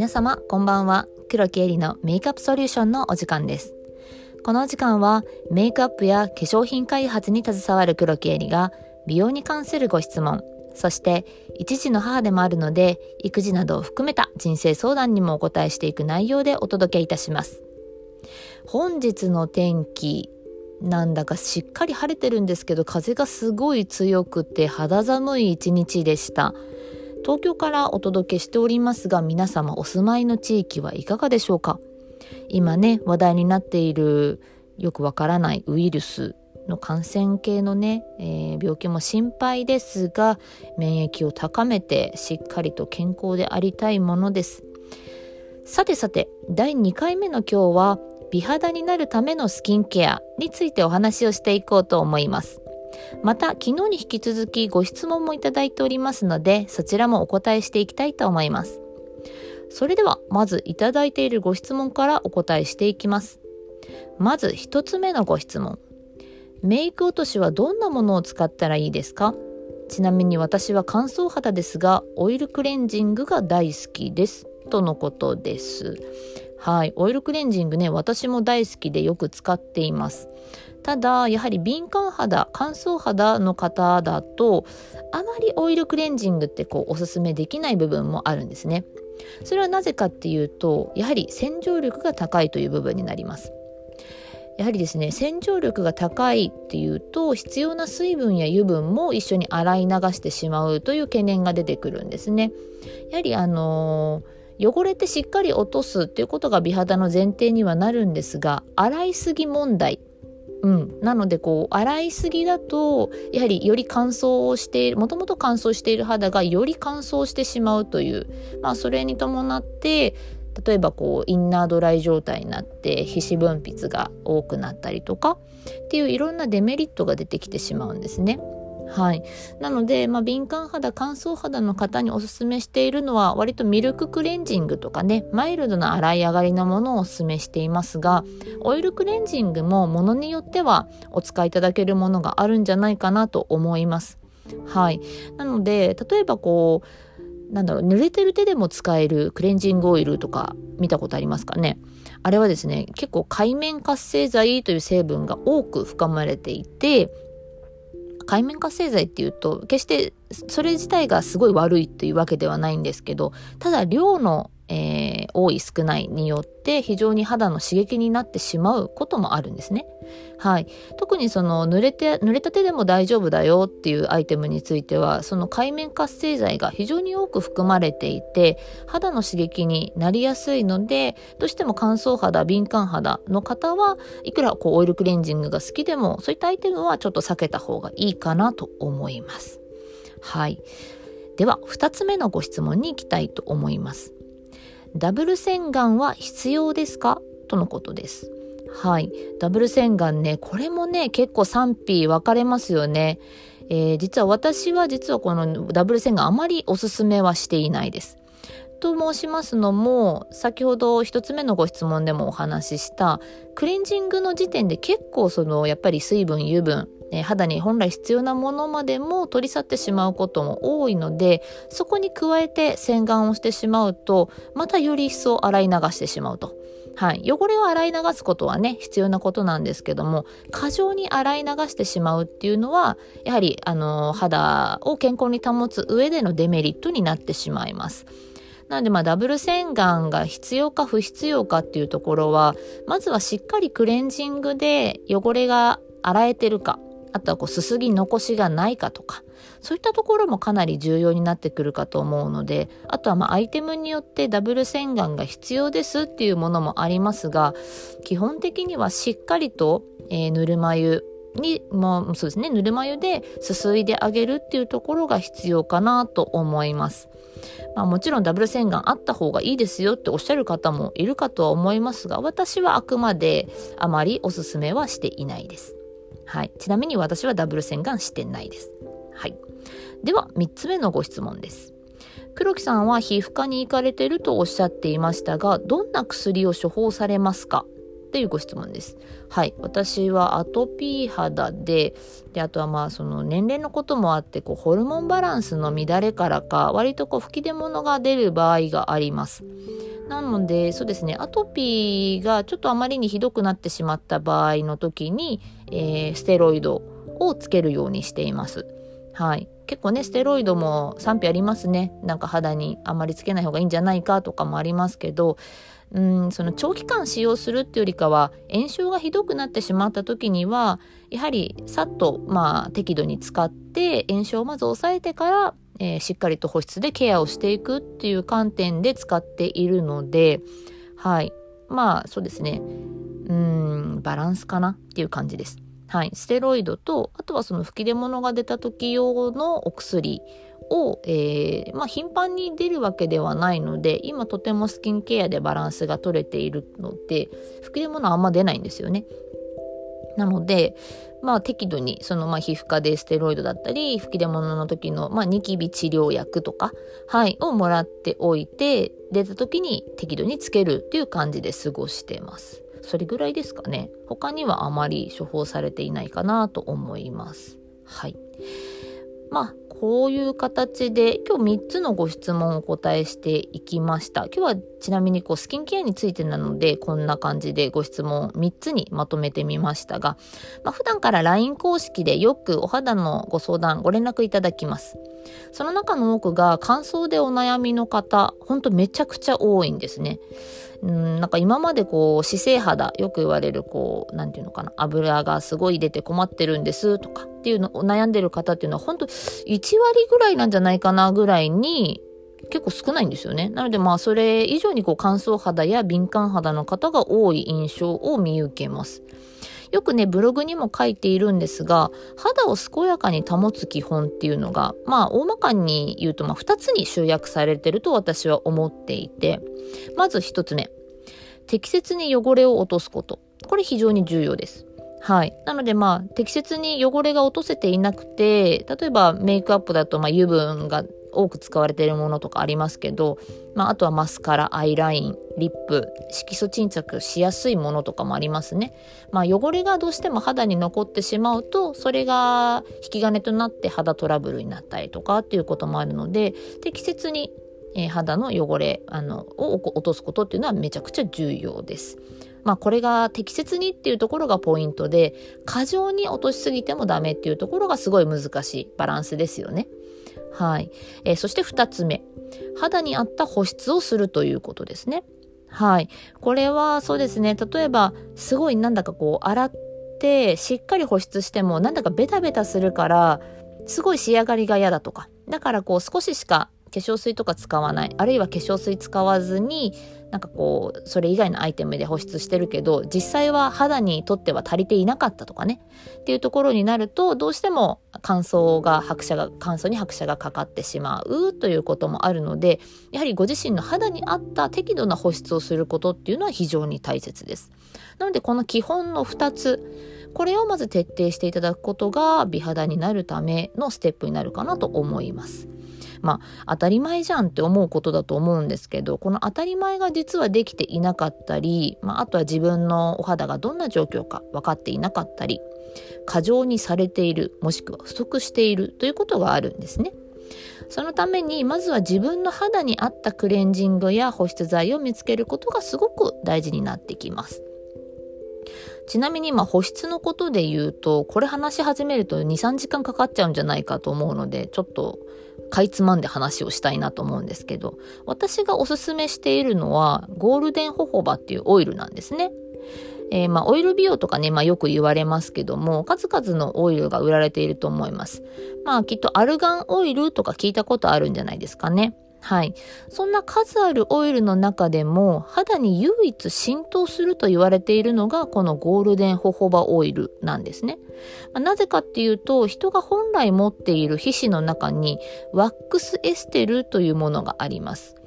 皆様こんばんは。黒木絵里のメイクアップソリューションのお時間です。この時間はメイクアップや化粧品開発に携わる黒木絵里が美容に関するご質問そして一児の母でもあるので育児などを含めた人生相談にもお答えしていく内容でお届けいたします。本日の天気なんだかしっかり晴れてるんですけど風がすごい強くて肌寒い一日でした。東京からお届けしておりますが皆様お住まいの地域はいかがでしょうか？今ね話題になっているよくわからないウイルスの感染系のね、えー、病気も心配ですが免疫を高めてしっかりと健康でありたいものです。さてさて第2回目の今日は美肌になるためのスキンケアについてお話をしていこうと思います。また昨日に引き続きご質問もいただいておりますのでそちらもお答えしていきたいと思います。それではまずいただいているご質問からお答えしていきます。まず1つ目のご質問。メイク落としはどんなものを使ったらいいですか？ちなみに私は乾燥肌ですがオイルクレンジングが大好きです。とのことです。はいオイルクレンジングね私も大好きでよく使っています。ただやはり敏感肌乾燥肌の方だとあまりオイルクレンジングってこうおすすめできない部分もあるんですね。それはなぜかっていうとやはり洗浄力が高いという部分になります。やはりですね洗浄力が高いっていうと必要な水分や油分も一緒に洗い流してしまうという懸念が出てくるんですね。やはりあのー、汚れてしっかり落とすっていうことが美肌の前提にはなるんですが洗いすぎ問題うん、なのでこう洗いすぎだとやはりより乾燥をしているもともと乾燥している肌がより乾燥してしまうという、まあ、それに伴って例えばこうインナードライ状態になって皮脂分泌が多くなったりとかっていういろんなデメリットが出てきてしまうんですね。はい、なので、まあ、敏感肌乾燥肌の方におすすめしているのは割とミルククレンジングとかねマイルドな洗い上がりのものをおすすめしていますがオイルクレンジングもものによってはお使いいただけるものがあるんじゃないかなと思います。はい、なので例えばこうなんだろう濡れてる手でも使えるクレンジングオイルとか見たことありますかね？あれはですね結構海面活性剤という成分が多く含まれていて界面活性剤っていうと決してそれ自体がすごい悪いというわけではないんですけどただ量のえー、多い少ないによって非常に肌の刺激になってしまうこともあるんですね。はい、特にその濡れて濡れた手でも大丈夫だよっていうアイテムについてはその海面活性剤が非常に多く含まれていて肌の刺激になりやすいのでどうしても乾燥肌敏感肌の方はいくらこうオイルクレンジングが好きでもそういったアイテムはちょっと避けた方がいいかなと思います。はい、では2つ目のご質問に行きたいと思います。ダブル洗顔は必要ですか？とのことです。はい。ダブル洗顔ね、これもね、結構賛否分かれますよね。えー、実は私は実はこのダブル洗顔あまりおすすめはしていないです。と申しますのも先ほど一つ目のご質問でもお話ししたクレンジングの時点で結構そのやっぱり水分油分え肌に本来必要なものまでも取り去ってしまうことも多いのでそこに加えて洗顔をしてしまうとまたより一層洗い流してしまうと。はい、汚れを洗い流すことはね必要なことなんですけども過剰に洗い流してしまうっていうのはやはりあの肌を健康に保つ上でのデメリットになってしまいます。なのでまあダブル洗顔が必要か不必要かっていうところはまずはしっかりクレンジングで汚れが洗えてるかあとはこうすすぎ残しがないかとかそういったところもかなり重要になってくるかと思うのであとはまアイテムによってダブル洗顔が必要ですっていうものもありますが基本的にはしっかりと、えー、ぬるま湯に、まあ、そうですねぬるま湯ですすいであげるっていうところが必要かなと思います。まあ、もちろんダブル洗顔あった方がいいですよっておっしゃる方もいるかとは思いますが私はあくまであまりおすすめはしていないです。はい、ちなみに私はダブル洗顔してないです。はい、では3つ目のご質問です。黒木さんは皮膚科に行かれているとおっしゃっていましたがどんな薬を処方されますか？っていうご質問です。はい。私はアトピー肌で、で、あとはまあその年齢のこともあって、こうホルモンバランスの乱れからか、割とこう吹き出物が出る場合があります。なのでそうですねアトピーがちょっとあまりにひどくなってしまった場合の時に、えー、ステロイドをつけるようにしています。はい、結構ねステロイドも賛否ありますねなんか肌にあんまりつけない方がいいんじゃないかとかもありますけどうんその長期間使用するっていうよりかは炎症がひどくなってしまった時にはやはりさっとまあ適度に使って炎症をまず抑えてからえー、しっかりと保湿でケアをしていくっていう観点で使っているので、はい。まあ、そうですね。うん、バランスかなっていう感じです。はい。ステロイドと、あとはその吹き出物が出た時用のお薬を、えー、まあ、頻繁に出るわけではないので、今とてもスキンケアでバランスが取れているので、吹き出物はあんま出ないんですよね。なので、まあ適度にそのまあ皮膚科でステロイドだったり吹き出物の時のまあニキビ治療薬とかはいをもらっておいて出た時に適度につけるっていう感じで過ごしてます。それぐらいですかね。他にはあまり処方されていないかなと思います。はい。まあこういう形で今日3つのご質問をお答えしていきました。今日はちなみにこうスキンケアについてなのでこんな感じでご質問3つにまとめてみましたが、まあ、普段から LINE 公式でよくお肌のご相談ご連絡いただきます。その中の多くが乾燥でお悩みの方、ほんとめちゃくちゃ多いんですね。うんなんか今までこう姿勢肌よく言われるこう何て言うのかな油がすごい出て困ってるんですとかっていうのを悩んでる方っていうのは本当1割ぐらいなんじゃないかなぐらいに結構少ないんですよね。なのでまあそれ以上にこう乾燥肌や敏感肌の方が多い印象を見受けます。よくね、ブログにも書いているんですが、肌を健やかに保つ基本っていうのが、まあ、大まかに言うと、まあ、2つに集約されてると私は思っていて、まず1つ目、適切に汚れを落とすこと。これ非常に重要です。はい。なのでまあ、適切に汚れが落とせていなくて、例えばメイクアップだとまあ油分が多く使われているものとかありますけど、まあ、あとはマスカラ、アイライン、リップ、色素沈着しやすいものとかもありますね。まあ、汚れがどうしても肌に残ってしまうと、それが引き金となって肌トラブルになったりとかっていうこともあるので、適切に、えー、肌の汚れあのを落とすことっていうのはめちゃくちゃ重要です。まあこれが適切にっていうところがポイントで過剰に落としすぎてもダメっていうところがすごい難しいバランスですよね。はい。えー、そして2つ目。肌に合った保湿をするということですね。はい。これはそうですね。例えば、すごいなんだかこう、洗って、しっかり保湿しても、なんだかベタベタするから、すごい仕上がりが嫌だとか。だからこう、少ししか化粧水とか使わない。あるいは化粧水使わずに、なんかこうそれ以外のアイテムで保湿してるけど実際は肌にとっては足りていなかったとかねっていうところになるとどうしても乾燥が拍車が乾燥に拍車がかかってしまうということもあるのでやはりご自身の肌に合った適度な保湿をすることっていうのは非常に大切です。なのでこの基本の2つこれをまず徹底していただくことが美肌になるためのステップになるかなと思います。まあ当たり前じゃんって思うことだと思うんですけどこの当たり前が実はできていなかったり、まあ、あとは自分のお肌がどんな状況か分かっていなかったり過剰にされているもしくは不足しているということがあるんですね。そのためにまずは自分の肌に合ったクレンジングや保湿剤を見つけることがすごく大事になってきます。ちなみにまあ保湿のことで言うとこれ話し始めると23時間かかっちゃうんじゃないかと思うのでちょっとかいつまんで話をしたいなと思うんですけど私がおすすめしているのはゴールデンホホバっていうオイルなんですね。えー、まあ、オイル美容とかね、まあ、よく言われますけども、数々のオイルが売られていると思います。まあ、きっとアルガンオイルとか聞いたことあるんじゃないですかね。はい。そんな数あるオイルの中でも肌に唯一浸透すると言われているのがこのゴールデンホホバオイルなんですね。ま、なぜかっていうと人が本来持っている皮脂の中にワックスエステルというものがあります。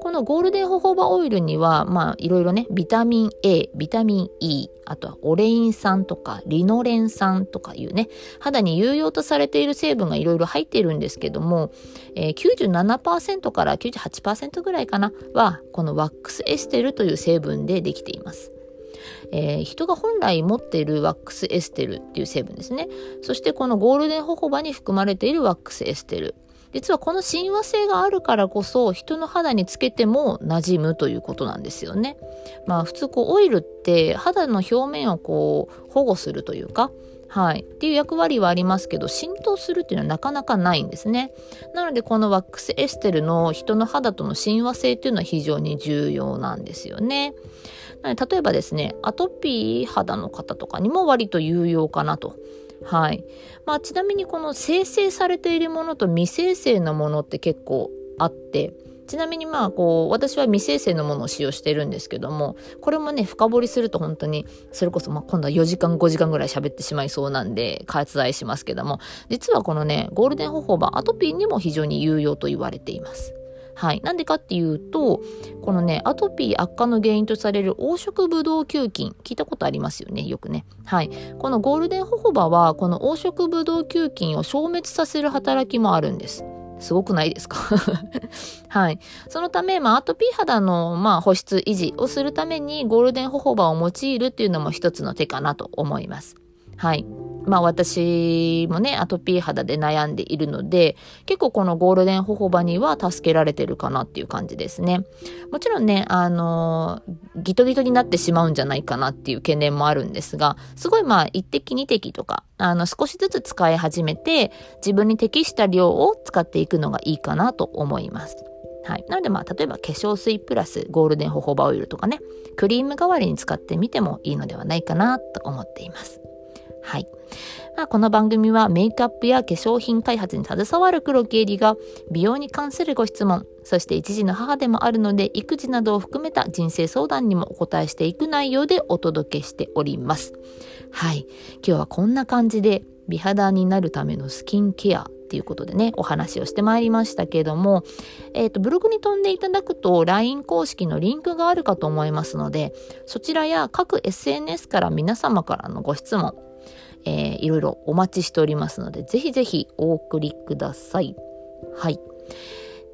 このゴールデンホホバオイルには、まあ、いろいろね、ビタミン A、ビタミン E、あとはオレイン酸とかリノレン酸とかいうね、肌に有用とされている成分がいろいろ入っているんですけども、えー、97%から98%ぐらいかな、は、このワックスエステルという成分でできています。えー、人が本来持っているワックスエステルっていう成分ですね。そしてこのゴールデンホホバに含まれているワックスエステル。実はこの親和性があるからこそ人の肌につけても馴染むということなんですよね。まあ普通こうオイルって肌の表面をこう保護するというかはい。っていう役割はありますけど、浸透するっていうのはなかなかないんですね。なので、このワックスエステルの人の肌との親和性っていうのは非常に重要なんですよね。例えばですね、アトピー肌の方とかにも割と有用かなと。はい。まあ、ちなみにこの生成されているものと未生成のものって結構あって、ちなみにまあこう私は未生成のものを使用してるんですけどもこれもね深掘りすると本当にそれこそまあ今度は4時間5時間ぐらい喋ってしまいそうなんで割愛しますけども実はこのねゴールデンホホバアトピーにも非常に有用と言われています。はい。なんでかっていうと、このね、アトピー悪化の原因とされる黄色ブドウ球菌、聞いたことありますよね、よくね。はい。このゴールデンホホバは、この黄色ブドウ球菌を消滅させる働きもあるんです。すごくないですか？はい。そのため、まあ、アトピー肌の、まあ、保湿維持をするために、ゴールデンホホバを用いるっていうのも一つの手かなと思います。はい。まあ私もね、アトピー肌で悩んでいるので、結構このゴールデンホホバには助けられてるかなっていう感じですね。もちろんね、あの、ギトギトになってしまうんじゃないかなっていう懸念もあるんですが、すごいまあ一滴二滴とか、あの少しずつ使い始めて、自分に適した量を使っていくのがいいかなと思います。はい。なのでまあ、例えば化粧水プラスゴールデンホホバオイルとかね、クリーム代わりに使ってみてもいいのではないかなと思っています。はい。まあ、この番組はメイクアップや化粧品開発に携わる黒木エリが美容に関するご質問、そして一児の母でもあるので育児などを含めた人生相談にもお答えしていく内容でお届けしております。はい。今日はこんな感じで美肌になるためのスキンケアっていうことでね、お話をしてまいりましたけども、え、ー、と、ブログに飛んでいただくと LINE 公式のリンクがあるかと思いますので、そちらや各 SNS から皆様からのご質問、えー、いろいろお待ちしておりますので、ぜひぜひお送りください。はい。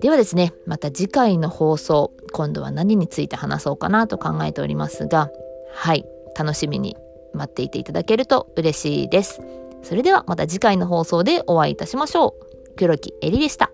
ではですね、また次回の放送、今度は何について話そうかなと考えておりますが、はい、楽しみに待っていていただけると嬉しいです。それではまた次回の放送でお会いいたしましょう。黒木えりでした。